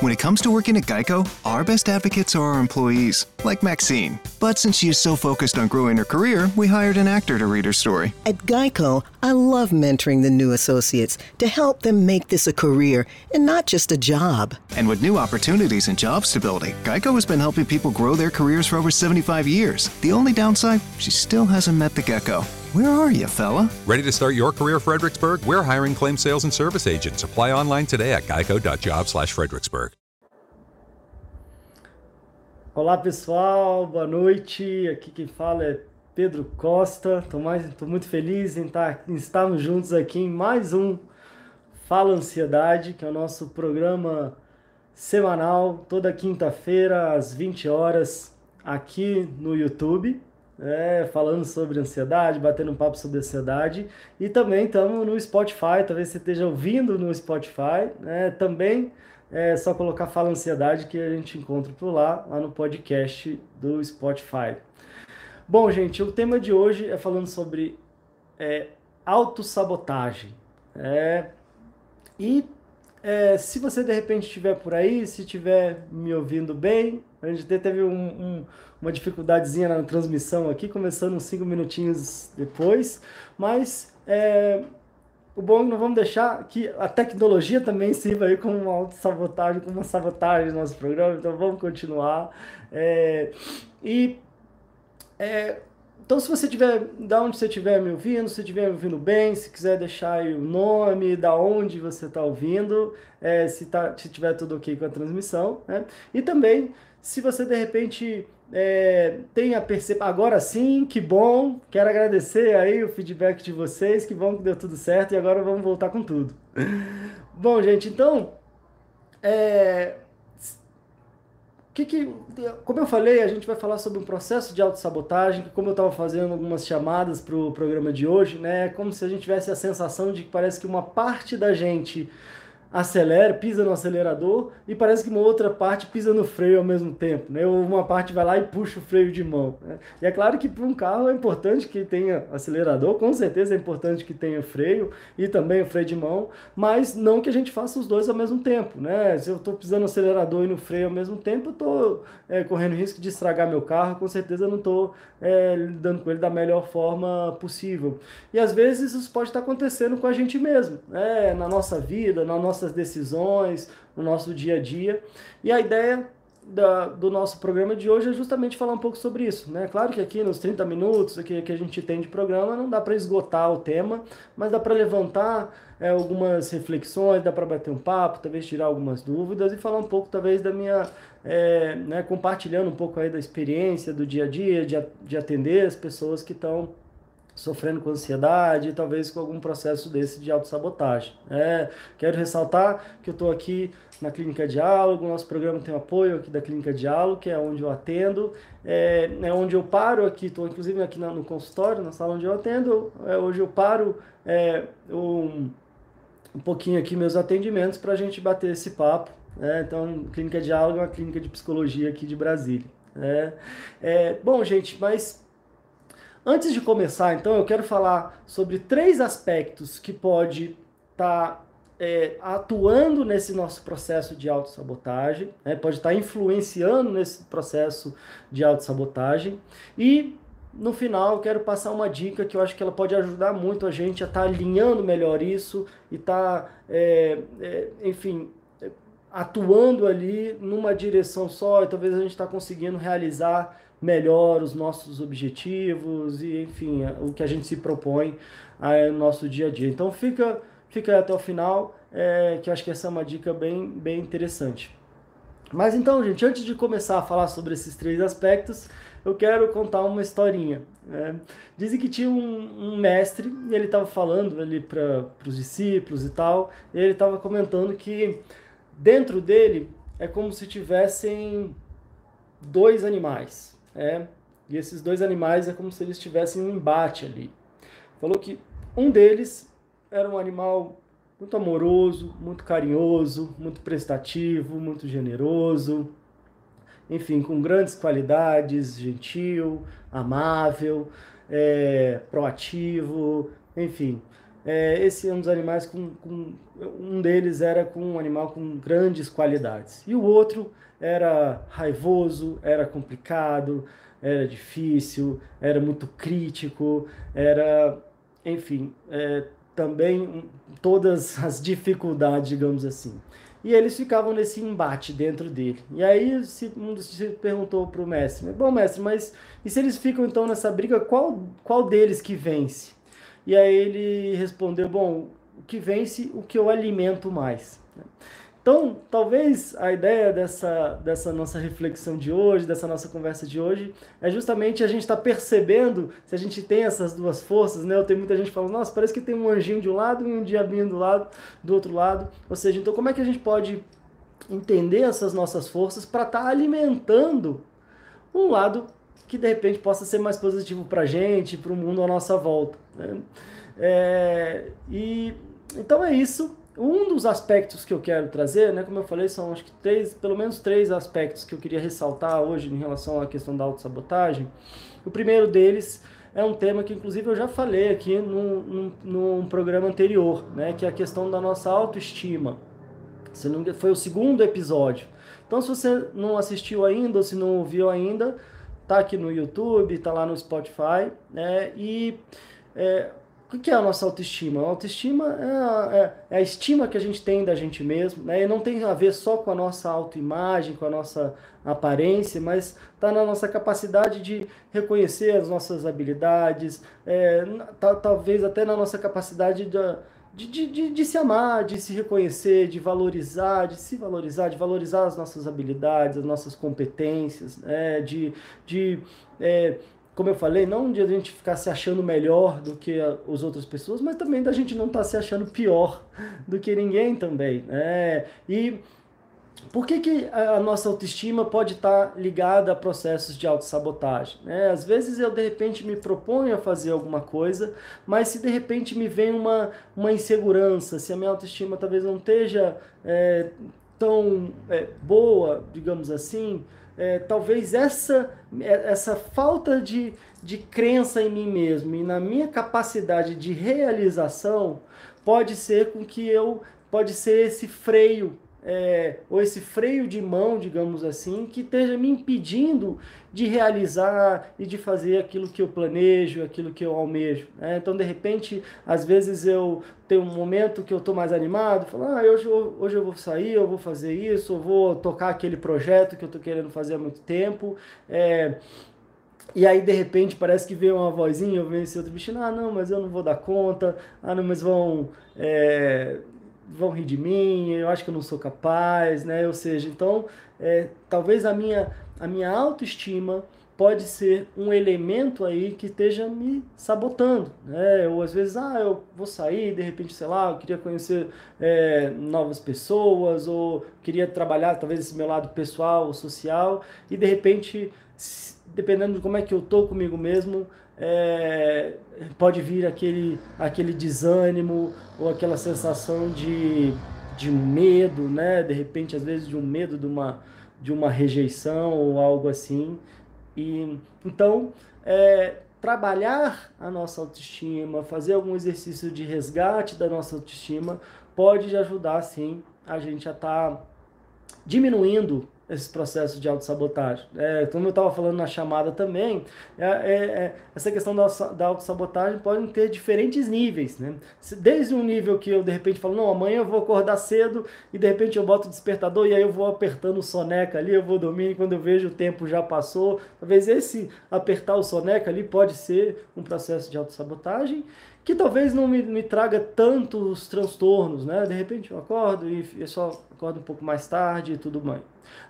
When it comes to working at Geico, our best advocates are our employees, like Maxine. But since she is so focused on growing her career, we hired an actor to read her story. At Geico, I love mentoring the new associates to help them make this a career and not just a job. And with new opportunities and job stability, Geico has been helping people grow their careers for over 75 years. The only downside, she still hasn't met the gecko. Where are you, fella? Ready to start your career, Fredericksburg? We're hiring claim sales and service agents. Apply online today at geico.job/fredericksburg. Olá pessoal, boa noite. Aqui quem fala é Pedro Costa. Estou muito feliz em, estar, em estarmos juntos aqui em mais um Fala Ansiedade, que é o nosso programa semanal, toda quinta-feira às 20 horas, aqui no YouTube. É, falando sobre ansiedade, batendo um papo sobre ansiedade. E também estamos no Spotify, talvez você esteja ouvindo no Spotify. Né? Também é só colocar Fala Ansiedade que a gente encontra por lá, lá no podcast do Spotify. Bom, gente, o tema de hoje é falando sobre é, autossabotagem. É, e é, se você de repente estiver por aí, se estiver me ouvindo bem, a gente teve um, um, uma dificuldadezinha na transmissão aqui, começando uns minutinhos depois, mas é, o bom é que nós vamos deixar que a tecnologia também sirva aí como uma autossabotagem, como uma sabotagem do nosso programa, então vamos continuar. É, e é, então, se você tiver, da onde você estiver me ouvindo, se estiver me ouvindo bem, se quiser deixar aí o nome, da onde você está ouvindo, é, se, tá, se tiver tudo ok com a transmissão, né? E também, se você de repente é, tem a percepção, agora sim, que bom, quero agradecer aí o feedback de vocês, que bom que deu tudo certo e agora vamos voltar com tudo. bom, gente, então, é, que que, como eu falei, a gente vai falar sobre um processo de autossabotagem, como eu estava fazendo algumas chamadas para o programa de hoje, né, como se a gente tivesse a sensação de que parece que uma parte da gente acelera, pisa no acelerador e parece que uma outra parte pisa no freio ao mesmo tempo, né? Ou uma parte vai lá e puxa o freio de mão. Né? E é claro que para um carro é importante que tenha acelerador, com certeza é importante que tenha freio e também o freio de mão, mas não que a gente faça os dois ao mesmo tempo, né? Se eu estou pisando no acelerador e no freio ao mesmo tempo, eu estou é, correndo risco de estragar meu carro, com certeza eu não estou é, lidando com ele da melhor forma possível. E às vezes isso pode estar acontecendo com a gente mesmo, né? na nossa vida, na nossa nossas decisões, no nosso dia a dia. E a ideia da, do nosso programa de hoje é justamente falar um pouco sobre isso. Né? Claro que aqui nos 30 minutos que, que a gente tem de programa não dá para esgotar o tema, mas dá para levantar é, algumas reflexões, dá para bater um papo, talvez tirar algumas dúvidas e falar um pouco talvez da minha, é, né, compartilhando um pouco aí da experiência do dia a dia, de, de atender as pessoas que estão sofrendo com ansiedade, talvez com algum processo desse de autossabotagem. É, quero ressaltar que eu estou aqui na Clínica Diálogo, nosso programa tem apoio aqui da Clínica Diálogo, que é onde eu atendo, é, é onde eu paro aqui, estou inclusive aqui no consultório, na sala onde eu atendo, é, hoje eu paro é, um, um pouquinho aqui meus atendimentos para a gente bater esse papo. É, então, Clínica Diálogo é uma clínica de psicologia aqui de Brasília. É, é, bom, gente, mas Antes de começar, então, eu quero falar sobre três aspectos que pode estar tá, é, atuando nesse nosso processo de autossabotagem, né? pode estar tá influenciando nesse processo de autossabotagem. E no final, eu quero passar uma dica que eu acho que ela pode ajudar muito a gente a estar tá alinhando melhor isso e estar, tá, é, é, enfim, atuando ali numa direção só e talvez a gente está conseguindo realizar melhor os nossos objetivos e, enfim, o que a gente se propõe no nosso dia a dia. Então, fica, fica até o final, é, que eu acho que essa é uma dica bem, bem interessante. Mas então, gente, antes de começar a falar sobre esses três aspectos, eu quero contar uma historinha. Né? Dizem que tinha um, um, mestre e ele estava falando ali para os discípulos e tal, e ele estava comentando que dentro dele é como se tivessem dois animais, é, e esses dois animais é como se eles tivessem um embate ali. Falou que um deles era um animal muito amoroso, muito carinhoso, muito prestativo, muito generoso, enfim, com grandes qualidades, gentil, amável, é, proativo, enfim. É, esse é um dos animais com, com, um deles era com um animal com grandes qualidades e o outro era raivoso, era complicado, era difícil, era muito crítico, era, enfim, é, também todas as dificuldades, digamos assim. E eles ficavam nesse embate dentro dele. E aí um dos discípulos perguntou para o mestre: Bom, mestre, mas e se eles ficam então nessa briga, qual, qual deles que vence? E aí ele respondeu: Bom, o que vence, o que eu alimento mais. Então, talvez a ideia dessa, dessa nossa reflexão de hoje, dessa nossa conversa de hoje, é justamente a gente estar tá percebendo se a gente tem essas duas forças, né? Eu tenho muita gente falando, nossa, parece que tem um anjinho de um lado e um diabinho do lado, do outro lado. Ou seja, então como é que a gente pode entender essas nossas forças para estar tá alimentando um lado que de repente possa ser mais positivo para a gente, para o mundo à nossa volta. Né? É, e então é isso. Um dos aspectos que eu quero trazer, né, como eu falei, são acho que três, pelo menos três aspectos que eu queria ressaltar hoje em relação à questão da autossabotagem. O primeiro deles é um tema que, inclusive, eu já falei aqui num, num, num programa anterior, né, que é a questão da nossa autoestima. Foi o segundo episódio. Então, se você não assistiu ainda ou se não ouviu ainda, tá aqui no YouTube, tá lá no Spotify, né, e é, o que é a nossa autoestima? A autoestima é a, é, é a, estima que a gente tem da gente mesmo, né? E não tem a ver só com a nossa autoimagem, com a nossa aparência, mas está na nossa capacidade de reconhecer as nossas habilidades, é, tá, talvez até na nossa capacidade de, de, de, de, se amar, de se reconhecer, de valorizar, de se valorizar, de valorizar as nossas habilidades, as nossas competências, né? de, de é, como eu falei, não de a gente ficar se achando melhor do que as outras pessoas, mas também da gente não estar tá se achando pior do que ninguém também. Né? E por que, que a nossa autoestima pode estar tá ligada a processos de autossabotagem? Né? Às vezes eu, de repente, me proponho a fazer alguma coisa, mas se de repente me vem uma, uma insegurança, se a minha autoestima talvez não esteja é, tão é, boa, digamos assim, é, talvez essa, é, essa falta de, de crença em mim mesmo e na minha capacidade de realização pode ser com que eu pode ser esse freio é, ou esse freio de mão, digamos assim, que esteja me impedindo de realizar e de fazer aquilo que eu planejo, aquilo que eu almejo. Né? Então, de repente, às vezes eu tenho um momento que eu estou mais animado, falo, ah, hoje, hoje eu vou sair, eu vou fazer isso, eu vou tocar aquele projeto que eu estou querendo fazer há muito tempo. É, e aí, de repente, parece que veio uma vozinha, vem esse outro bicho, ah, não, mas eu não vou dar conta, ah, não, mas vão... É, vão rir de mim, eu acho que eu não sou capaz, né? Ou seja, então, é, talvez a minha, a minha autoestima pode ser um elemento aí que esteja me sabotando, né? Ou às vezes, ah, eu vou sair, de repente, sei lá, eu queria conhecer é, novas pessoas, ou queria trabalhar talvez esse meu lado pessoal, social, e de repente, dependendo de como é que eu tô comigo mesmo, é, pode vir aquele, aquele desânimo ou aquela sensação de, de medo, né? De repente, às vezes, de um medo de uma, de uma rejeição ou algo assim. E então, é, trabalhar a nossa autoestima, fazer algum exercício de resgate da nossa autoestima, pode ajudar, sim, a gente a estar tá diminuindo esses processos de autossabotagem. É, como eu estava falando na chamada também, é, é, é, essa questão da, da autossabotagem pode ter diferentes níveis. Né? Desde um nível que eu de repente falo, não, amanhã eu vou acordar cedo e de repente eu boto o despertador e aí eu vou apertando o soneca ali, eu vou dormir e quando eu vejo o tempo já passou. Talvez esse apertar o soneca ali pode ser um processo de autossabotagem que talvez não me, me traga tantos transtornos, né? De repente eu acordo e eu só acordo um pouco mais tarde e tudo mais.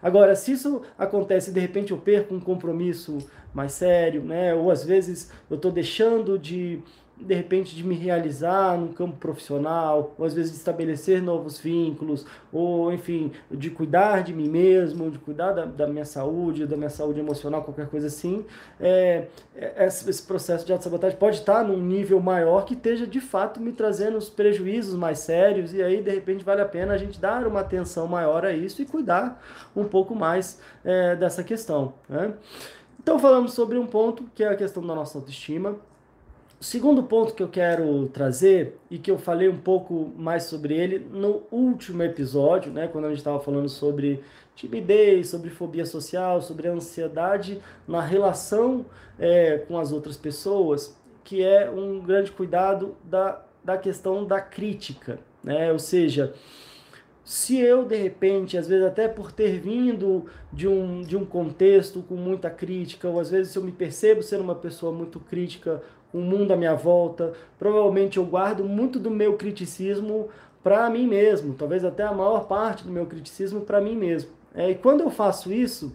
Agora, se isso acontece de repente eu perco um compromisso mais sério, né? Ou às vezes eu estou deixando de, de repente de me realizar no campo profissional, ou às vezes de estabelecer novos vínculos, ou enfim, de cuidar de mim mesmo, de cuidar da, da minha saúde, da minha saúde emocional, qualquer coisa assim, é, é esse processo de autossabotagem pode estar num nível maior que esteja de fato me trazendo os prejuízos mais sérios, e aí de repente vale a pena a gente dar uma atenção maior a isso e cuidar um pouco mais é, dessa questão. Né? Então falamos sobre um ponto que é a questão da nossa autoestima. O segundo ponto que eu quero trazer e que eu falei um pouco mais sobre ele no último episódio, né, quando a gente estava falando sobre timidez, sobre fobia social, sobre ansiedade na relação é, com as outras pessoas, que é um grande cuidado da, da questão da crítica, né? Ou seja, se eu de repente, às vezes até por ter vindo de um, de um contexto com muita crítica, ou às vezes eu me percebo ser uma pessoa muito crítica o mundo à minha volta, provavelmente eu guardo muito do meu criticismo para mim mesmo, talvez até a maior parte do meu criticismo para mim mesmo. É, e quando eu faço isso,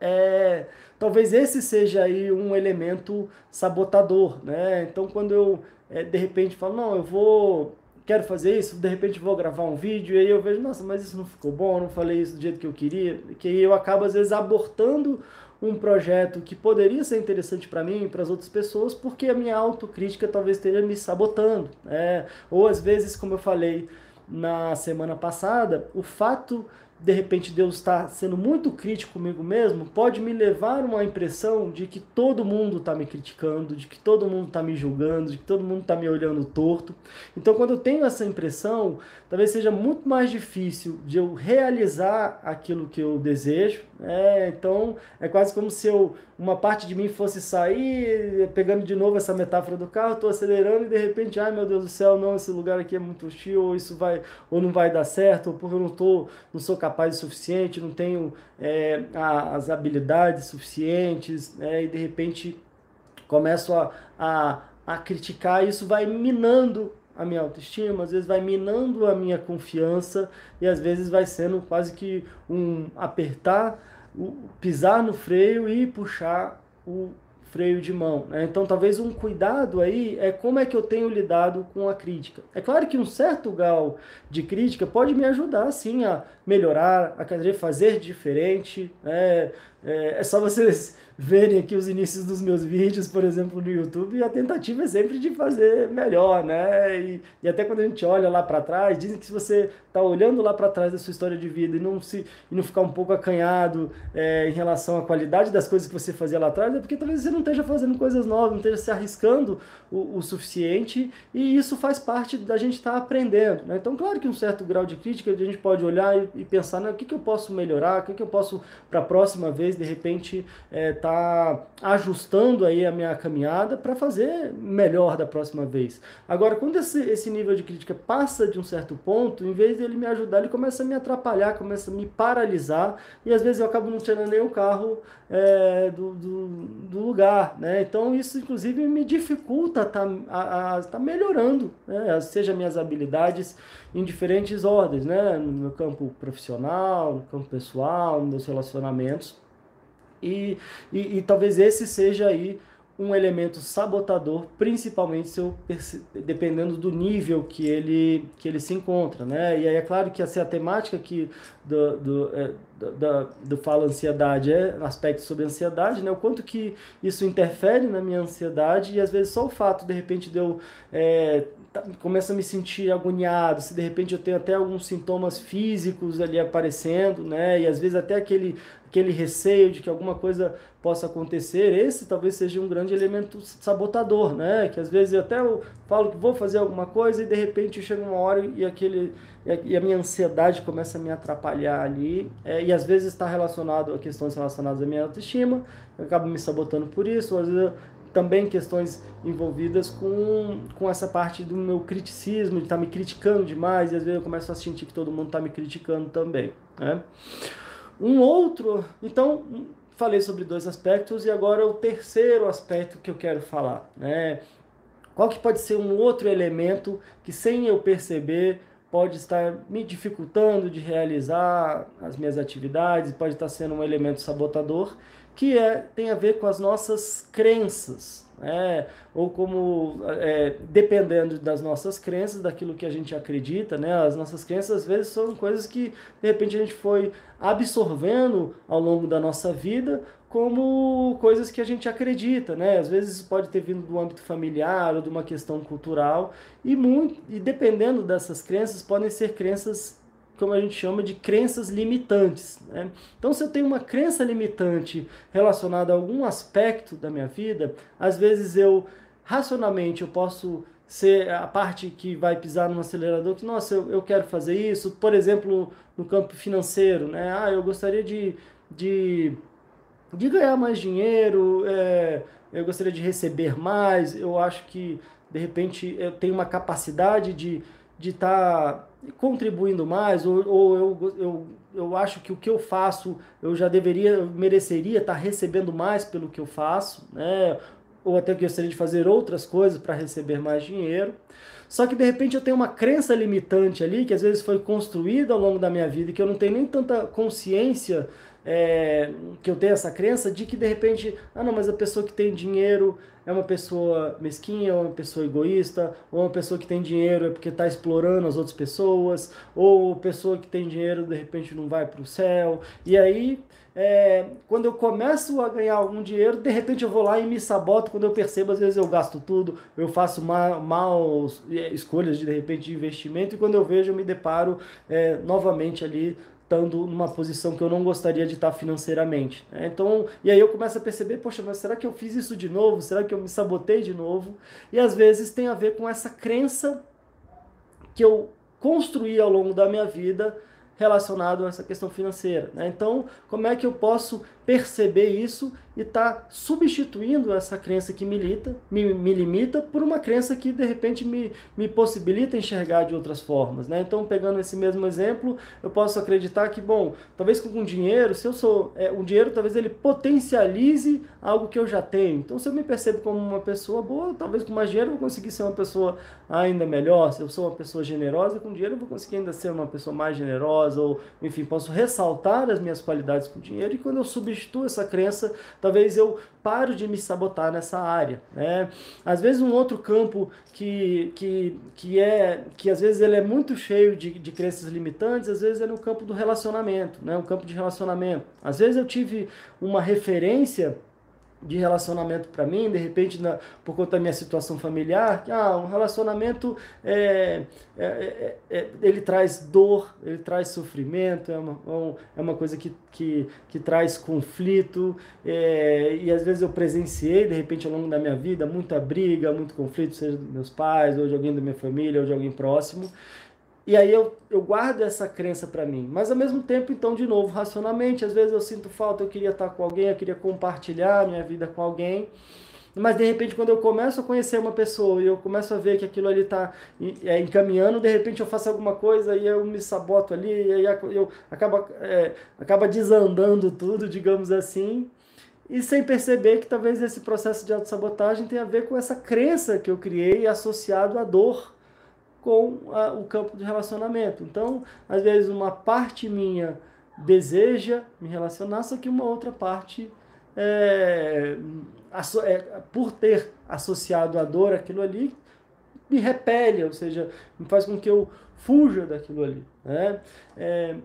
é, talvez esse seja aí um elemento sabotador, né? Então quando eu é, de repente falo, não, eu vou quero fazer isso, de repente vou gravar um vídeo e aí eu vejo, nossa, mas isso não ficou bom, não falei isso do jeito que eu queria, que eu acabo às vezes abortando um projeto que poderia ser interessante para mim e para as outras pessoas, porque a minha autocrítica talvez esteja me sabotando, né? Ou às vezes, como eu falei na semana passada, o fato de repente Deus está sendo muito crítico comigo mesmo, pode me levar uma impressão de que todo mundo está me criticando, de que todo mundo está me julgando, de que todo mundo está me olhando torto. Então, quando eu tenho essa impressão, talvez seja muito mais difícil de eu realizar aquilo que eu desejo. Né? Então, é quase como se eu, uma parte de mim fosse sair, pegando de novo essa metáfora do carro, estou acelerando e de repente, ai meu Deus do céu, não, esse lugar aqui é muito hostil, ou isso vai, ou não vai dar certo, ou porque eu não tô, não sou capaz o suficiente, não tenho é, a, as habilidades suficientes, né? e de repente começo a, a, a criticar, e isso vai minando a minha autoestima, às vezes vai minando a minha confiança e às vezes vai sendo quase que um apertar, pisar no freio e puxar o freio de mão. Né? Então, talvez um cuidado aí é como é que eu tenho lidado com a crítica. É claro que um certo grau de crítica pode me ajudar, sim, a melhorar, a fazer diferente. Né? É, é só vocês verem aqui os inícios dos meus vídeos, por exemplo, no YouTube, a tentativa é sempre de fazer melhor, né? E, e até quando a gente olha lá para trás, dizem que se você está olhando lá para trás da sua história de vida e não se e não ficar um pouco acanhado é, em relação à qualidade das coisas que você fazia lá atrás, é porque talvez você não esteja fazendo coisas novas, não esteja se arriscando o, o suficiente, e isso faz parte da gente estar tá aprendendo. Né? Então, claro que um certo grau de crítica a gente pode olhar e, e pensar, né, o que, que eu posso melhorar, o que, que eu posso, para a próxima vez, de repente, é, tá ajustando aí a minha caminhada para fazer melhor da próxima vez. Agora, quando esse, esse nível de crítica passa de um certo ponto, em vez dele me ajudar, ele começa a me atrapalhar, começa a me paralisar, e às vezes eu acabo não tirando nem o carro é, do, do, do, lugar. Né? Então, isso, inclusive, me dificulta estar tá, tá melhorando, né? seja minhas habilidades em diferentes ordens, né? no meu campo profissional, no campo pessoal, nos relacionamentos. E, e, e talvez esse seja aí um elemento sabotador, principalmente se eu, dependendo do nível que ele, que ele se encontra, né? E aí é claro que é a temática que do, do, é, do, do Fala Ansiedade é aspecto sobre ansiedade, né? O quanto que isso interfere na minha ansiedade e às vezes só o fato, de repente, de eu é, tá, começo a me sentir agoniado, se de repente eu tenho até alguns sintomas físicos ali aparecendo, né? E às vezes até aquele aquele receio de que alguma coisa possa acontecer, esse talvez seja um grande elemento sabotador, né? Que às vezes eu até eu falo que vou fazer alguma coisa e de repente chega uma hora e aquele e a minha ansiedade começa a me atrapalhar ali é, e às vezes está relacionado a questões relacionadas à minha autoestima, eu acabo me sabotando por isso, às vezes também questões envolvidas com, com essa parte do meu criticismo, de estar tá me criticando demais, e às vezes eu começo a sentir que todo mundo está me criticando também, né? Um outro, então, falei sobre dois aspectos e agora o terceiro aspecto que eu quero falar, né? Qual que pode ser um outro elemento que sem eu perceber pode estar me dificultando de realizar as minhas atividades, pode estar sendo um elemento sabotador, que é, tem a ver com as nossas crenças. Né? ou como é, dependendo das nossas crenças, daquilo que a gente acredita, né? As nossas crenças às vezes são coisas que de repente a gente foi absorvendo ao longo da nossa vida como coisas que a gente acredita, né? Às vezes pode ter vindo do âmbito familiar ou de uma questão cultural e muito e dependendo dessas crenças podem ser crenças como a gente chama de crenças limitantes. Né? Então, se eu tenho uma crença limitante relacionada a algum aspecto da minha vida, às vezes eu racionalmente eu posso ser a parte que vai pisar no acelerador, que, nossa, eu, eu quero fazer isso, por exemplo, no campo financeiro, né? Ah, eu gostaria de, de, de ganhar mais dinheiro, é, eu gostaria de receber mais, eu acho que, de repente, eu tenho uma capacidade de de estar tá contribuindo mais, ou, ou eu, eu, eu acho que o que eu faço eu já deveria, eu mereceria estar tá recebendo mais pelo que eu faço, né? ou até gostaria de fazer outras coisas para receber mais dinheiro. Só que de repente eu tenho uma crença limitante ali, que às vezes foi construída ao longo da minha vida, que eu não tenho nem tanta consciência é, que eu tenho essa crença de que de repente, ah não, mas a pessoa que tem dinheiro é uma pessoa mesquinha, ou uma pessoa egoísta, ou uma pessoa que tem dinheiro é porque está explorando as outras pessoas, ou pessoa que tem dinheiro de repente não vai para o céu. E aí, é, quando eu começo a ganhar algum dinheiro, de repente eu vou lá e me saboto. Quando eu percebo, às vezes eu gasto tudo, eu faço mal, mal é, escolhas de, de repente de investimento, e quando eu vejo, eu me deparo é, novamente ali estando numa posição que eu não gostaria de estar financeiramente. Né? Então, e aí eu começo a perceber, poxa, mas será que eu fiz isso de novo? Será que eu me sabotei de novo? E às vezes tem a ver com essa crença que eu construí ao longo da minha vida relacionado a essa questão financeira. Né? Então, como é que eu posso perceber isso e tá substituindo essa crença que milita, me, me, limita por uma crença que de repente me, me possibilita enxergar de outras formas, né? Então, pegando esse mesmo exemplo, eu posso acreditar que, bom, talvez com dinheiro, se eu sou é, um dinheiro, talvez ele potencialize algo que eu já tenho. Então, se eu me percebo como uma pessoa boa, talvez com mais dinheiro eu vou conseguir ser uma pessoa ainda melhor. Se eu sou uma pessoa generosa, com dinheiro eu vou conseguir ainda ser uma pessoa mais generosa ou, enfim, posso ressaltar as minhas qualidades com dinheiro e quando eu substituo essa crença talvez eu paro de me sabotar nessa área. Né? Às vezes um outro campo que, que, que é que às vezes ele é muito cheio de, de crenças limitantes, às vezes é no campo do relacionamento, né? um campo de relacionamento. Às vezes eu tive uma referência de relacionamento para mim, de repente, na, por conta da minha situação familiar, que ah, um relacionamento é, é, é, é, ele traz dor, ele traz sofrimento, é uma, é uma coisa que, que, que traz conflito, é, e às vezes eu presenciei, de repente, ao longo da minha vida, muita briga, muito conflito, seja dos meus pais, ou de alguém da minha família, ou de alguém próximo, e aí eu, eu guardo essa crença para mim. Mas ao mesmo tempo, então, de novo, racionalmente, às vezes eu sinto falta, eu queria estar com alguém, eu queria compartilhar minha vida com alguém. Mas de repente, quando eu começo a conhecer uma pessoa e eu começo a ver que aquilo ali está é, encaminhando, de repente eu faço alguma coisa e eu me saboto ali, e aí eu acaba, é, acaba desandando tudo, digamos assim. E sem perceber que talvez esse processo de autossabotagem tenha a ver com essa crença que eu criei associado à dor com a, o campo de relacionamento. Então, às vezes, uma parte minha deseja me relacionar, só que uma outra parte, é, é, por ter associado a dor aquilo ali, me repele, ou seja, me faz com que eu fuja daquilo ali. Né? É,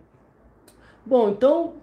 bom, então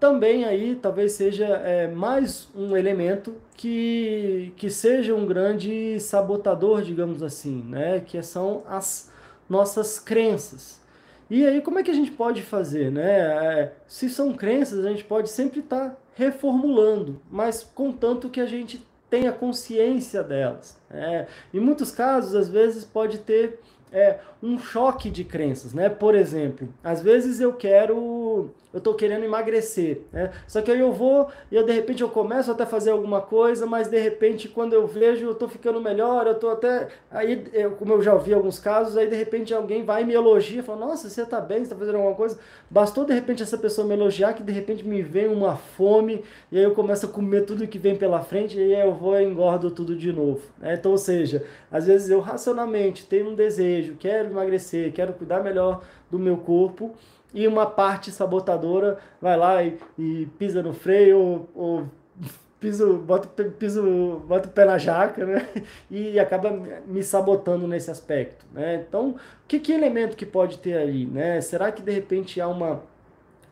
também aí talvez seja é, mais um elemento que, que seja um grande sabotador, digamos assim, né? que são as nossas crenças. E aí como é que a gente pode fazer? Né? É, se são crenças, a gente pode sempre estar tá reformulando, mas contanto que a gente tenha consciência delas. Né? Em muitos casos, às vezes, pode ter é, um choque de crenças, né? Por exemplo, às vezes eu quero, eu estou querendo emagrecer, né? Só que aí eu vou e eu de repente eu começo até fazer alguma coisa, mas de repente quando eu vejo eu estou ficando melhor, eu estou até aí, eu, como eu já ouvi alguns casos, aí de repente alguém vai e me elogia, fala: "Nossa, você está bem, está fazendo alguma coisa?" Bastou de repente essa pessoa me elogiar que de repente me vem uma fome e aí eu começo a comer tudo que vem pela frente e aí eu vou e engordo tudo de novo, né? Então, ou seja, às vezes eu racionalmente tenho um desejo, quero emagrecer, quero cuidar melhor do meu corpo, e uma parte sabotadora vai lá e, e pisa no freio ou, ou piso, boto, piso, boto o pé na jaca, né? E acaba me sabotando nesse aspecto, né? Então, que, que elemento que pode ter ali, né? Será que de repente há uma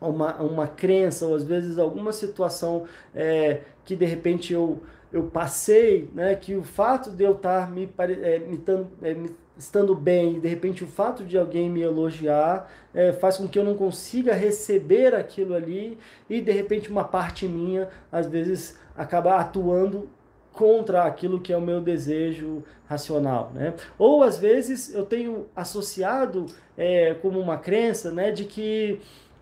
uma, uma crença ou às vezes alguma situação é, que de repente eu, eu passei, né, que o fato de eu estar me, é, me, é, me estando bem e de repente o fato de alguém me elogiar é, faz com que eu não consiga receber aquilo ali e de repente uma parte minha às vezes acaba atuando contra aquilo que é o meu desejo racional, né? Ou às vezes eu tenho associado é, como uma crença, né, de que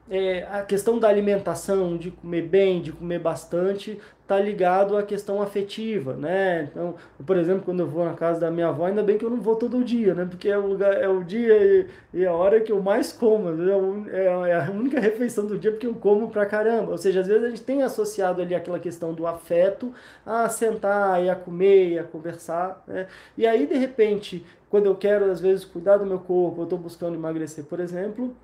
é, a questão da alimentação, de comer bem, de comer bastante, está ligado à questão afetiva, né? Então, por exemplo, quando eu vou na casa da minha avó, ainda bem que eu não vou todo dia, né? Porque é o, lugar, é o dia e, e a hora que eu mais como, é, é, a única refeição do dia porque eu como pra caramba. Ou seja, às vezes a gente tem associado ali aquela questão do afeto a sentar e a comer e a conversar, né? E aí, de repente, quando eu quero, às vezes, cuidar do meu corpo, eu estou buscando emagrecer, por exemplo,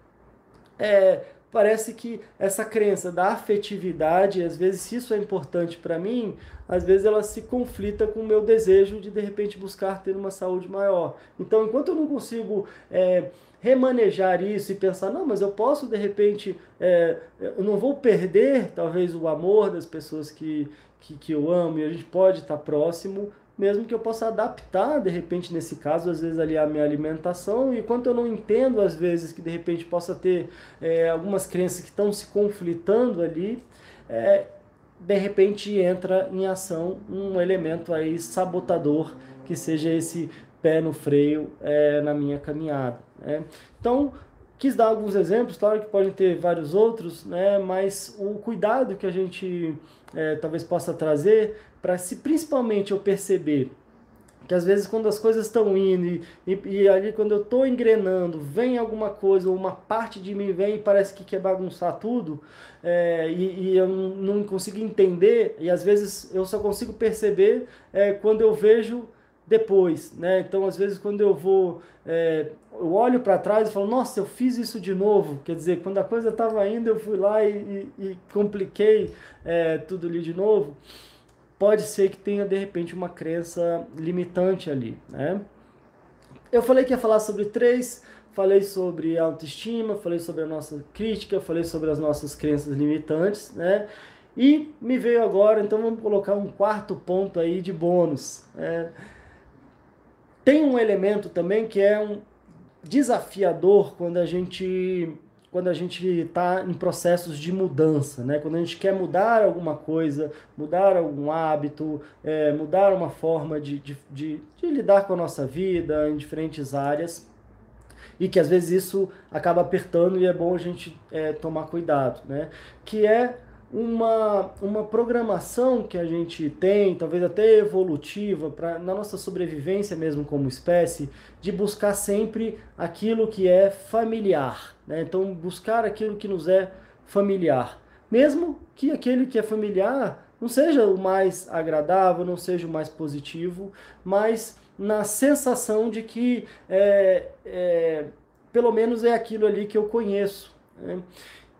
é, parece que essa crença da afetividade, às vezes se isso é importante para mim, às vezes ela se conflita com o meu desejo de de repente buscar ter uma saúde maior. Então, enquanto eu não consigo é, remanejar isso e pensar, não, mas eu posso de repente, é, eu não vou perder talvez o amor das pessoas que, que, que eu amo e a gente pode estar próximo, mesmo que eu possa adaptar, de repente, nesse caso, às vezes ali a minha alimentação, e enquanto eu não entendo, às vezes, que de repente possa ter é, algumas crenças que estão se conflitando ali, é, de repente entra em ação um elemento aí sabotador, que seja esse pé no freio é, na minha caminhada. Né? Então, quis dar alguns exemplos, claro que podem ter vários outros, né? mas o cuidado que a gente é, talvez possa trazer para se principalmente eu perceber que às vezes quando as coisas estão indo e, e, e, ali quando eu estou engrenando, vem alguma coisa, ou uma parte de mim vem e parece que quer bagunçar tudo, é, e, e, eu não consigo entender, e às vezes eu só consigo perceber é, quando eu vejo depois, né? Então, às vezes, quando eu vou, é, eu olho para trás e falo, nossa, eu fiz isso de novo. Quer dizer, quando a coisa estava indo, eu fui lá e, compliquei é, tudo ali de novo pode ser que tenha de repente uma crença limitante ali, né? Eu falei que ia falar sobre três, falei sobre autoestima, falei sobre a nossa crítica, falei sobre as nossas crenças limitantes, né? E me veio agora, então vamos colocar um quarto ponto aí de bônus. Né? Tem um elemento também que é um desafiador quando a gente quando a gente está em processos de mudança, né? quando a gente quer mudar alguma coisa, mudar algum hábito, é, mudar uma forma de, de, de, de lidar com a nossa vida em diferentes áreas, e que às vezes isso acaba apertando e é bom a gente é, tomar cuidado, né? que é uma, uma programação que a gente tem, talvez até evolutiva, pra, na nossa sobrevivência mesmo como espécie, de buscar sempre aquilo que é familiar. Né? Então, buscar aquilo que nos é familiar. Mesmo que aquele que é familiar não seja o mais agradável, não seja o mais positivo, mas na sensação de que é, é, pelo menos é aquilo ali que eu conheço. Né?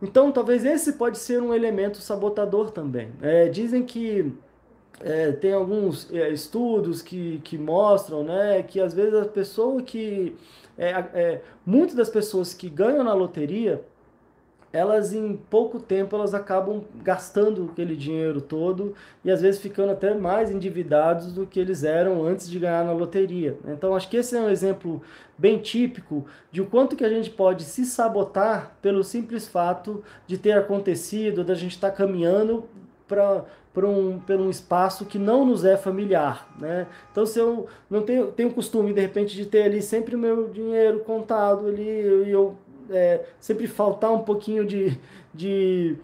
Então, talvez esse pode ser um elemento sabotador também. É, dizem que é, tem alguns é, estudos que, que mostram né, que às vezes a pessoa que. É, é, muitas das pessoas que ganham na loteria elas em pouco tempo elas acabam gastando aquele dinheiro todo e às vezes ficando até mais endividados do que eles eram antes de ganhar na loteria. Então acho que esse é um exemplo bem típico de o quanto que a gente pode se sabotar pelo simples fato de ter acontecido, da gente estar tá caminhando para por um, por um espaço que não nos é familiar, né? Então se eu não tenho, tenho costume de repente de ter ali sempre o meu dinheiro contado ali e eu é, sempre faltar um pouquinho de, de,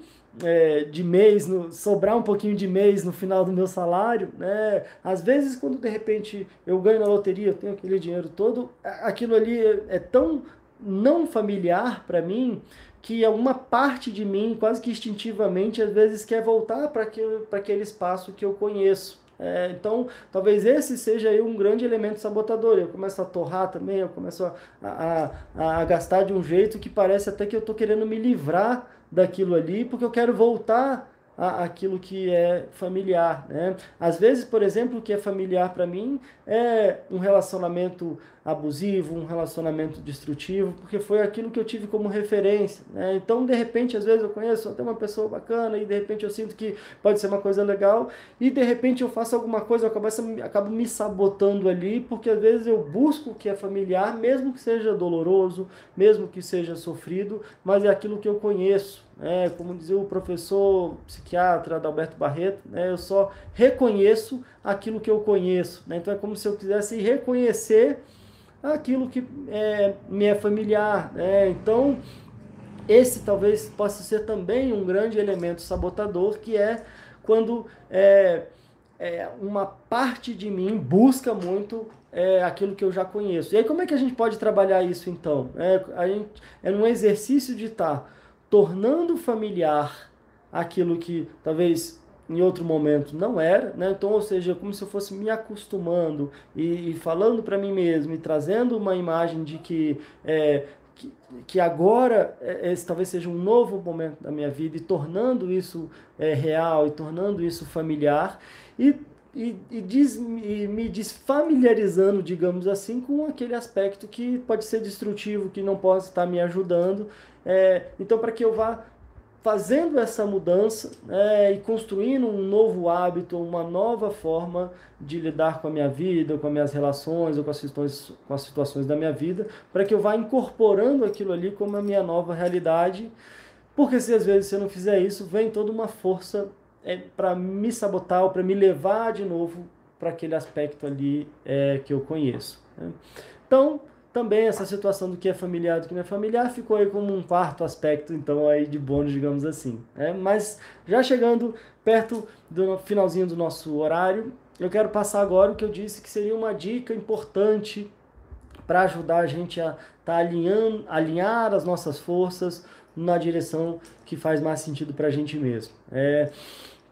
é, de mês, no, sobrar um pouquinho de mês no final do meu salário, né? Às vezes, quando de repente eu ganho na loteria, eu tenho aquele dinheiro todo, aquilo ali é, é tão não familiar para mim que alguma parte de mim, quase que instintivamente, às vezes quer voltar para aquele, aquele espaço que eu conheço. É, então, talvez esse seja aí um grande elemento sabotador. Eu começo a torrar também, eu começo a, a, a gastar de um jeito que parece até que eu estou querendo me livrar daquilo ali, porque eu quero voltar a, aquilo que é familiar. Né? Às vezes, por exemplo, o que é familiar para mim é um relacionamento abusivo, um relacionamento destrutivo, porque foi aquilo que eu tive como referência. Né? Então, de repente, às vezes eu conheço até uma pessoa bacana e de repente eu sinto que pode ser uma coisa legal e de repente eu faço alguma coisa, eu acabo, acabo me sabotando ali, porque às vezes eu busco o que é familiar, mesmo que seja doloroso, mesmo que seja sofrido, mas é aquilo que eu conheço. É, como dizia o professor psiquiatra Adalberto Barreto, né, eu só reconheço aquilo que eu conheço. Né? Então é como se eu quisesse reconhecer aquilo que é, me é familiar. Né? Então, esse talvez possa ser também um grande elemento sabotador, que é quando é, é, uma parte de mim busca muito é, aquilo que eu já conheço. E aí, como é que a gente pode trabalhar isso então? É, a gente, é num exercício de estar tornando familiar aquilo que talvez em outro momento não era, né? Então, ou seja, como se eu fosse me acostumando e, e falando para mim mesmo e trazendo uma imagem de que é, que, que, agora é, esse talvez seja um novo momento da minha vida e tornando isso é, real e tornando isso familiar e, e, e, diz, e me desfamiliarizando, digamos assim, com aquele aspecto que pode ser destrutivo, que não pode estar me ajudando. É, então, para que eu vá fazendo essa mudança né, e construindo um novo hábito, uma nova forma de lidar com a minha vida, com as minhas relações ou com as situações, com as situações da minha vida, para que eu vá incorporando aquilo ali como a minha nova realidade. Porque se às vezes você não fizer isso, vem toda uma força é, para me sabotar ou para me levar de novo para aquele aspecto ali é, que eu conheço. Né? Então, também essa situação do que é familiar do que não é familiar ficou aí como um quarto aspecto, então, aí de bônus, digamos assim. Né? Mas já chegando perto do finalzinho do nosso horário, eu quero passar agora o que eu disse que seria uma dica importante para ajudar a gente a tá alinhando, alinhar as nossas forças na direção que faz mais sentido para a gente mesmo. É,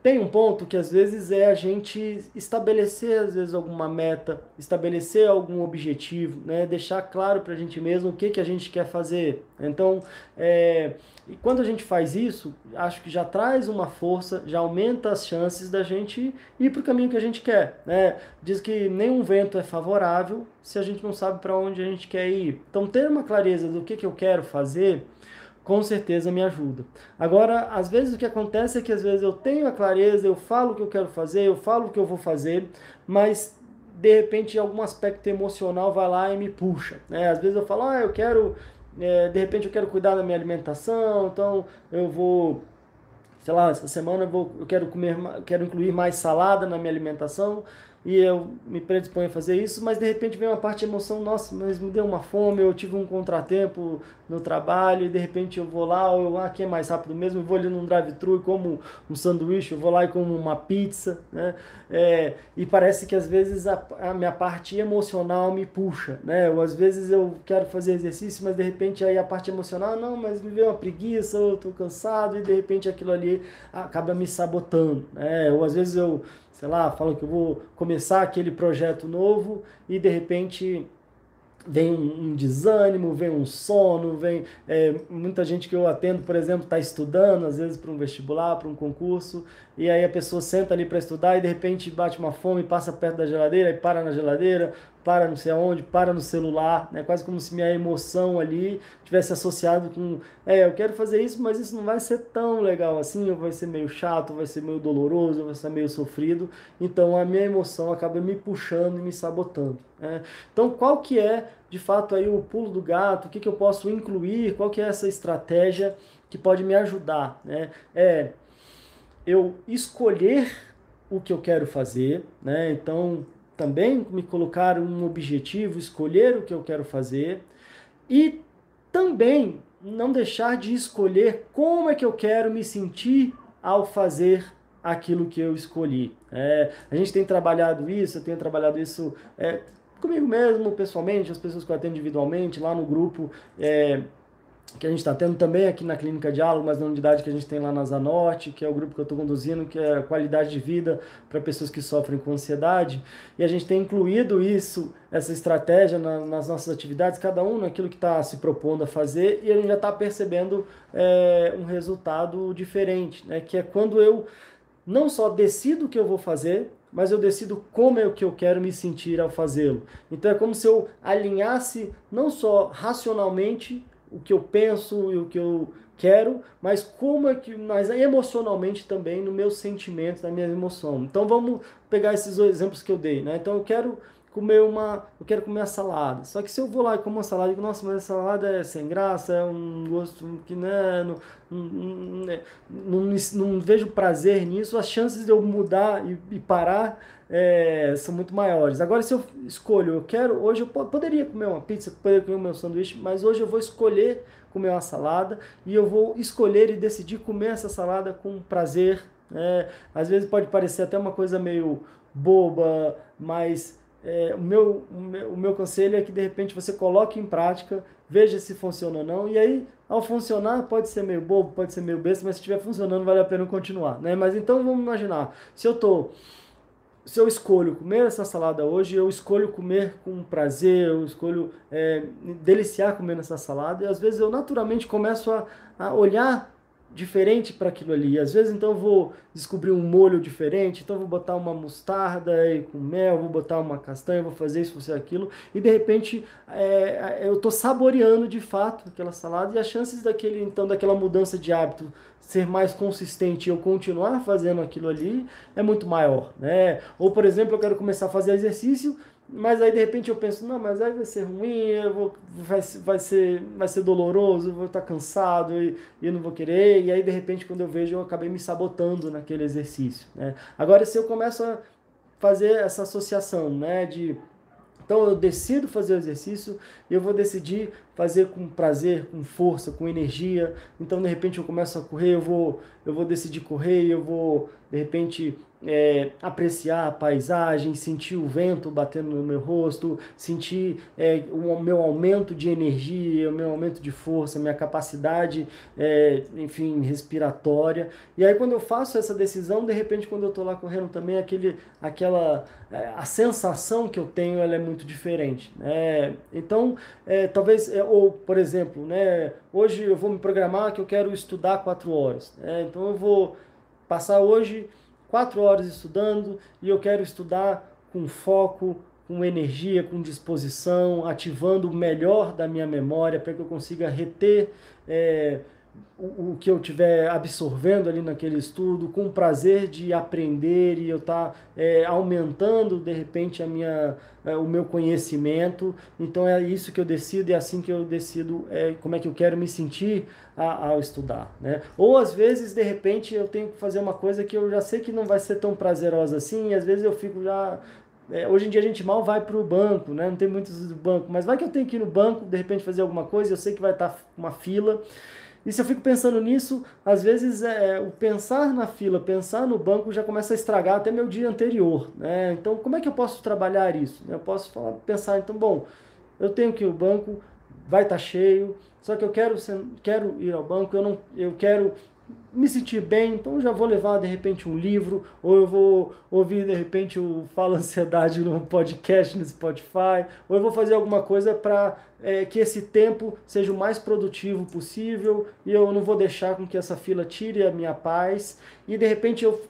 tem um ponto que às vezes é a gente estabelecer às vezes alguma meta, estabelecer algum objetivo, né? deixar claro para a gente mesmo o que, que a gente quer fazer. Então, é, e quando a gente faz isso, acho que já traz uma força, já aumenta as chances da gente ir para o caminho que a gente quer. Né? Diz que nenhum vento é favorável se a gente não sabe para onde a gente quer ir. Então, ter uma clareza do que, que eu quero fazer com certeza me ajuda. Agora, às vezes o que acontece é que às vezes eu tenho a clareza, eu falo o que eu quero fazer, eu falo o que eu vou fazer, mas de repente algum aspecto emocional vai lá e me puxa. Né? Às vezes eu falo, ah, eu quero, é, de repente eu quero cuidar da minha alimentação, então eu vou, sei lá, essa semana eu, vou, eu quero comer, quero incluir mais salada na minha alimentação, e eu me predisponho a fazer isso, mas de repente vem uma parte de emoção, nossa, mas me deu uma fome, eu tive um contratempo no trabalho, e de repente eu vou lá, ou eu, ah, aqui é mais rápido mesmo, eu vou ali num drive-thru e como um sanduíche, eu vou lá e como uma pizza, né? É, e parece que às vezes a, a, minha parte emocional me puxa, né? Ou às vezes eu quero fazer exercício, mas de repente aí a parte emocional, não, mas me veio uma preguiça, eu tô cansado, e de repente aquilo ali acaba me sabotando, né? Ou às vezes eu sei lá, falo que eu vou começar aquele projeto novo e de repente vem um, um desânimo, vem um sono, vem é, muita gente que eu atendo, por exemplo, está estudando, às vezes para um vestibular, para um concurso, e aí a pessoa senta ali para estudar e de repente bate uma fome, passa perto da geladeira e para na geladeira, para não sei aonde, para no celular, né? Quase como se minha emoção ali tivesse associado com, é, eu quero fazer isso, mas isso não vai ser tão legal assim, ou vai ser meio chato, ou vai ser meio doloroso, ou vai ser meio sofrido. Então a minha emoção acaba me puxando e me sabotando. Né? Então qual que é, de fato, aí o pulo do gato? O que, que eu posso incluir? Qual que é essa estratégia que pode me ajudar? Né? É eu escolher o que eu quero fazer, né? Então também me colocar um objetivo, escolher o que eu quero fazer e também não deixar de escolher como é que eu quero me sentir ao fazer aquilo que eu escolhi. É, a gente tem trabalhado isso, eu tenho trabalhado isso é, comigo mesmo, pessoalmente, as pessoas que eu atendo individualmente, lá no grupo. É, que a gente está tendo também aqui na Clínica Diálogo, mas na unidade que a gente tem lá na Zanorte, que é o grupo que eu estou conduzindo, que é qualidade de vida para pessoas que sofrem com ansiedade. E a gente tem incluído isso, essa estratégia na, nas nossas atividades, cada um naquilo que está se propondo a fazer, e a gente já está percebendo é, um resultado diferente, né? que é quando eu não só decido o que eu vou fazer, mas eu decido como é o que eu quero me sentir ao fazê-lo. Então é como se eu alinhasse não só racionalmente o que eu penso e o que eu quero, mas como é que, mas emocionalmente também no meus sentimentos, na minha emoção. Então vamos pegar esses exemplos que eu dei, né? Então eu quero comer uma, eu quero comer a salada. Só que se eu vou lá e como uma salada, e digo, nossa, mas a salada é sem graça, é um gosto que né, não, não, não, não, vejo prazer nisso, as chances de eu mudar e, e parar é, são muito maiores. Agora, se eu escolho, eu quero, hoje eu poderia comer uma pizza, poderia comer meu sanduíche, mas hoje eu vou escolher comer uma salada e eu vou escolher e decidir comer essa salada com prazer. Né? Às vezes pode parecer até uma coisa meio boba, mas é, o, meu, o, meu, conselho é que de repente você coloque em prática, veja se funciona ou não, e aí ao funcionar pode ser meio bobo, pode ser meio besta, mas se estiver funcionando vale a pena continuar, né? Mas então vamos imaginar, se eu estou se eu escolho comer essa salada hoje, eu escolho comer com prazer, eu escolho é, deliciar comendo essa salada, e às vezes eu naturalmente começo a, a olhar diferente para aquilo ali. Às vezes então eu vou descobrir um molho diferente, então vou botar uma mostarda aí com mel, vou botar uma castanha, vou fazer isso, vou fazer aquilo, e de repente é, eu estou saboreando de fato aquela salada e as chances daquele então daquela mudança de hábito ser mais consistente e eu continuar fazendo aquilo ali é muito maior, né? Ou por exemplo, eu quero começar a fazer exercício mas aí de repente eu penso, não, mas aí vai ser ruim, eu vou, vai, vai, ser, vai ser doloroso, eu vou estar cansado e, e não vou querer. E aí de repente quando eu vejo eu acabei me sabotando naquele exercício. Né? Agora se eu começo a fazer essa associação né, de então eu decido fazer o exercício e eu vou decidir fazer com prazer, com força, com energia. Então de repente eu começo a correr, eu vou, eu vou decidir correr, eu vou de repente é, apreciar a paisagem, sentir o vento batendo no meu rosto, sentir é, o meu aumento de energia, o meu aumento de força, minha capacidade, é, enfim, respiratória. E aí quando eu faço essa decisão, de repente quando eu estou lá correndo também, aquele, aquela, é, a sensação que eu tenho ela é muito diferente. Né? Então, é, talvez, é, ou por exemplo, né, hoje eu vou me programar que eu quero estudar quatro horas. Né? Então eu vou passar hoje quatro horas estudando e eu quero estudar com foco, com energia, com disposição, ativando o melhor da minha memória para que eu consiga reter é, o, o, que eu estiver absorvendo ali naquele estudo, com prazer de aprender e eu estar tá, é, aumentando de repente a minha, é, o meu conhecimento. Então é isso que eu decido e é assim que eu decido é, como é que eu quero me sentir a, ao estudar. Né? Ou às vezes, de repente, eu tenho que fazer uma coisa que eu já sei que não vai ser tão prazerosa assim, e às vezes eu fico já é, hoje em dia a gente mal vai para o banco, né? não tem muitos do banco, mas vai que eu tenho que ir no banco, de repente fazer alguma coisa, eu sei que vai estar tá uma fila, e se eu fico pensando nisso, às vezes é, o pensar na fila, pensar no banco já começa a estragar até meu dia anterior. Né? Então, como é que eu posso trabalhar isso? Eu posso falar, pensar, então, bom, eu tenho que ao banco, vai estar tá cheio, só que eu quero, quero ir ao banco, eu, não, eu quero me sentir bem, então já vou levar de repente um livro, ou eu vou ouvir de repente o Fala Ansiedade no podcast no Spotify, ou eu vou fazer alguma coisa para é, que esse tempo seja o mais produtivo possível e eu não vou deixar com que essa fila tire a minha paz e de repente eu,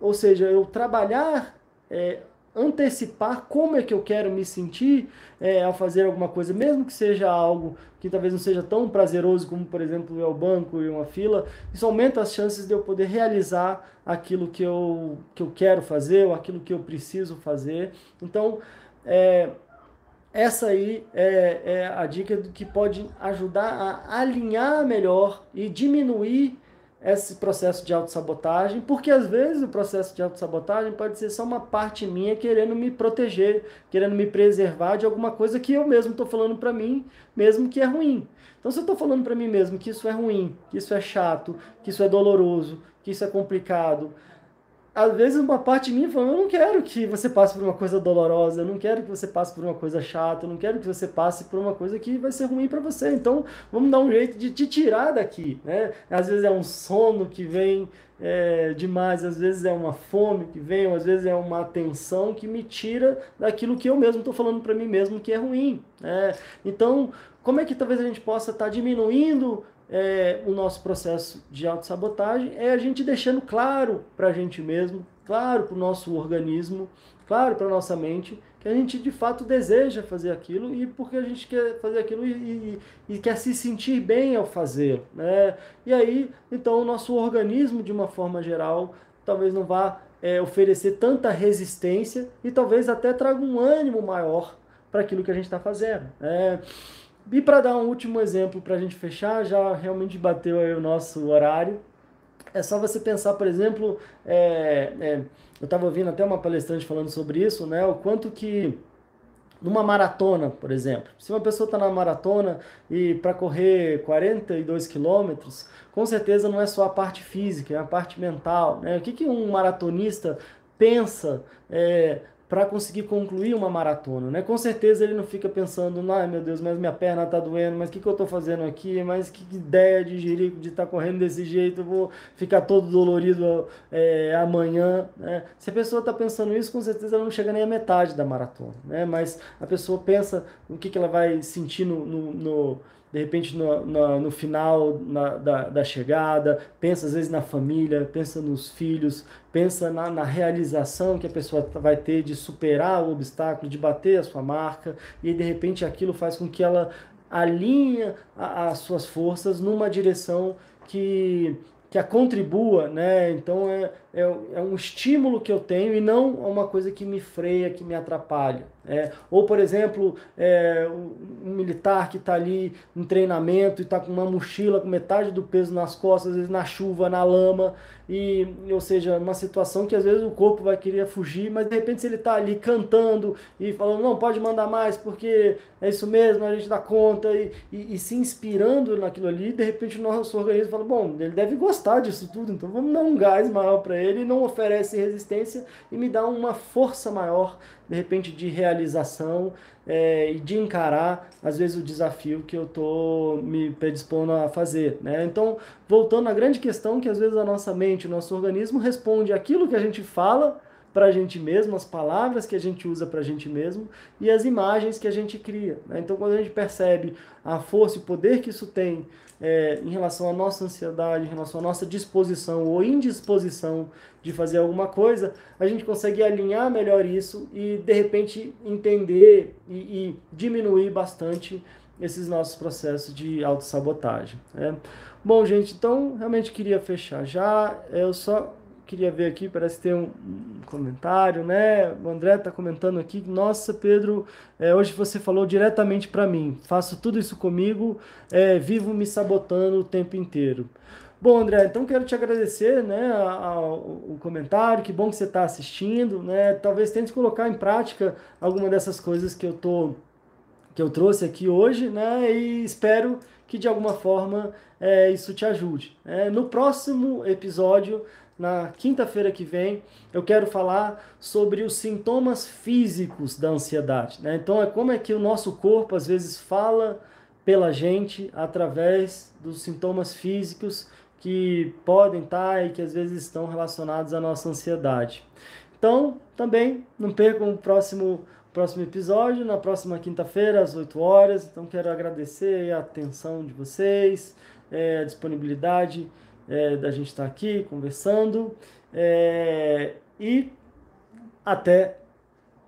ou seja, eu trabalhar é, antecipar como é que eu quero me sentir é, ao fazer alguma coisa, mesmo que seja algo que talvez não seja tão prazeroso como, por exemplo, ir ao banco e uma fila, isso aumenta as chances de eu poder realizar aquilo que eu, que eu quero fazer ou aquilo que eu preciso fazer. Então, é, essa aí é, é a dica que pode ajudar a alinhar melhor e diminuir esse processo de autossabotagem, porque às vezes o processo de autossabotagem pode ser só uma parte minha querendo me proteger, querendo me preservar de alguma coisa que eu mesmo estou falando para mim, mesmo que é ruim. Então, se eu estou falando para mim mesmo que isso é ruim, que isso é chato, que isso é doloroso, que isso é complicado, às vezes uma parte de mim fala, eu não quero que você passe por uma coisa dolorosa, eu não quero que você passe por uma coisa chata, eu não quero que você passe por uma coisa que vai ser ruim para você. Então, vamos dar um jeito de te tirar daqui, né? Às vezes é um sono que vem é, demais, às vezes é uma fome que vem, ou às vezes é uma atenção que me tira daquilo que eu mesmo estou falando para mim mesmo que é ruim. Né? Então, como é que talvez a gente possa estar tá diminuindo é, o nosso processo de autossabotagem é a gente deixando claro para a gente mesmo, claro para o nosso organismo, claro para a nossa mente, que a gente de fato deseja fazer aquilo e porque a gente quer fazer aquilo e, e, e quer se sentir bem ao fazer. Né? E aí, então, o nosso organismo, de uma forma geral, talvez não vá é, oferecer tanta resistência e talvez até traga um ânimo maior para aquilo que a gente está fazendo. Né? E para dar um último exemplo para a gente fechar, já realmente bateu aí o nosso horário. É só você pensar, por exemplo, é, é, eu estava ouvindo até uma palestrante falando sobre isso, né? O quanto que numa maratona, por exemplo, se uma pessoa está na maratona e para correr 42 quilômetros, com certeza não é só a parte física, é a parte mental. Né? O que, que um maratonista pensa é, para conseguir concluir uma maratona, né? Com certeza ele não fica pensando, ai meu Deus, mas minha perna tá doendo, mas o que, que eu tô fazendo aqui, mas que ideia de jirico de estar tá correndo desse jeito, eu vou ficar todo dolorido é, amanhã, né? Se a pessoa está pensando isso, com certeza ela não chega nem à metade da maratona, né? Mas a pessoa pensa o que, que ela vai sentir no, no, no de repente no, no, no final na, da, da chegada, pensa às vezes na família, pensa nos filhos, pensa na, na realização que a pessoa vai ter de superar o obstáculo, de bater a sua marca, e de repente aquilo faz com que ela alinhe as suas forças numa direção que que a contribua, né? Então é, é, é, um estímulo que eu tenho e não uma coisa que me freia, que me atrapalha. É, ou, por exemplo, é, um militar que está ali em treinamento e está com uma mochila com metade do peso nas costas, às vezes na chuva, na lama, e, ou seja, uma situação que às vezes o corpo vai querer fugir, mas de repente se ele está ali cantando e falando, não, pode mandar mais, porque é isso mesmo, a gente dá conta, e, e, e se inspirando naquilo ali, de repente o nosso organismo fala, bom, ele deve gostar disso tudo, então vamos dar um gás maior para ele, não oferece resistência e me dá uma força maior de repente de realização é, e de encarar às vezes o desafio que eu estou me predispondo a fazer. Né? Então, voltando à grande questão que às vezes a nossa mente, o nosso organismo responde aquilo que a gente fala para a gente mesmo, as palavras que a gente usa para a gente mesmo e as imagens que a gente cria. Né? Então, quando a gente percebe a força e o poder que isso tem é, em relação à nossa ansiedade, em relação à nossa disposição ou indisposição de fazer alguma coisa, a gente consegue alinhar melhor isso e, de repente, entender e, e diminuir bastante esses nossos processos de autossabotagem. Né? Bom, gente, então realmente queria fechar já. Eu só queria ver aqui, parece ter um, um comentário, né? O André está comentando aqui, nossa, Pedro, é, hoje você falou diretamente para mim. Faço tudo isso comigo, é, vivo me sabotando o tempo inteiro. Bom, André, então quero te agradecer, né, o comentário. Que bom que você está assistindo, né? Talvez tente colocar em prática alguma dessas coisas que eu tô que eu trouxe aqui hoje, né? E espero que de alguma forma é, isso te ajude. É, no próximo episódio na quinta-feira que vem, eu quero falar sobre os sintomas físicos da ansiedade. Né? Então, é como é que o nosso corpo às vezes fala pela gente através dos sintomas físicos que podem estar e que às vezes estão relacionados à nossa ansiedade. Então, também não percam o próximo, próximo episódio, na próxima quinta-feira, às 8 horas. Então, quero agradecer a atenção de vocês, é, a disponibilidade é, da gente estar aqui conversando é, e até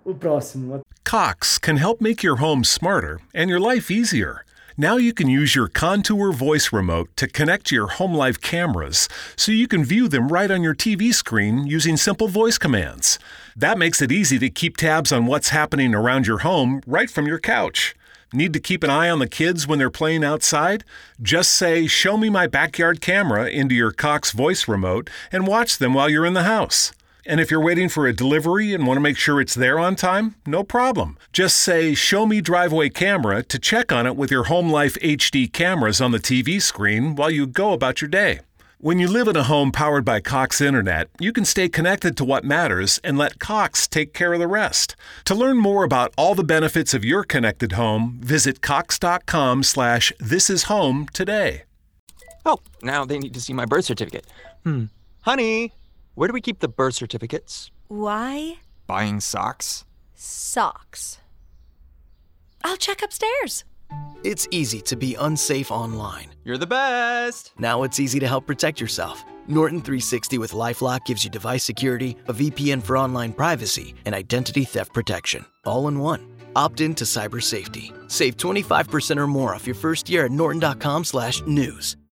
o próximo. Cox can help make your home smarter and your life easier. Now you can use your Contour voice remote to connect to your home life cameras so you can view them right on your TV screen using simple voice commands. That makes it easy to keep tabs on what's happening around your home right from your couch. Need to keep an eye on the kids when they're playing outside? Just say, Show me my backyard camera into your Cox voice remote and watch them while you're in the house. And if you're waiting for a delivery and want to make sure it's there on time, no problem. Just say, Show me driveway camera to check on it with your Home Life HD cameras on the TV screen while you go about your day. When you live in a home powered by Cox Internet, you can stay connected to what matters and let Cox take care of the rest. To learn more about all the benefits of your connected home, visit cox.com slash this is home today. Oh, now they need to see my birth certificate. Hmm. Honey, where do we keep the birth certificates? Why Buying socks? socks? I'll check upstairs. It's easy to be unsafe online. You're the best! Now it's easy to help protect yourself. Norton 360 with Lifelock gives you device security, a VPN for online privacy, and identity theft protection, all in one. Opt in to cyber safety. Save 25% or more off your first year at norton.com/news.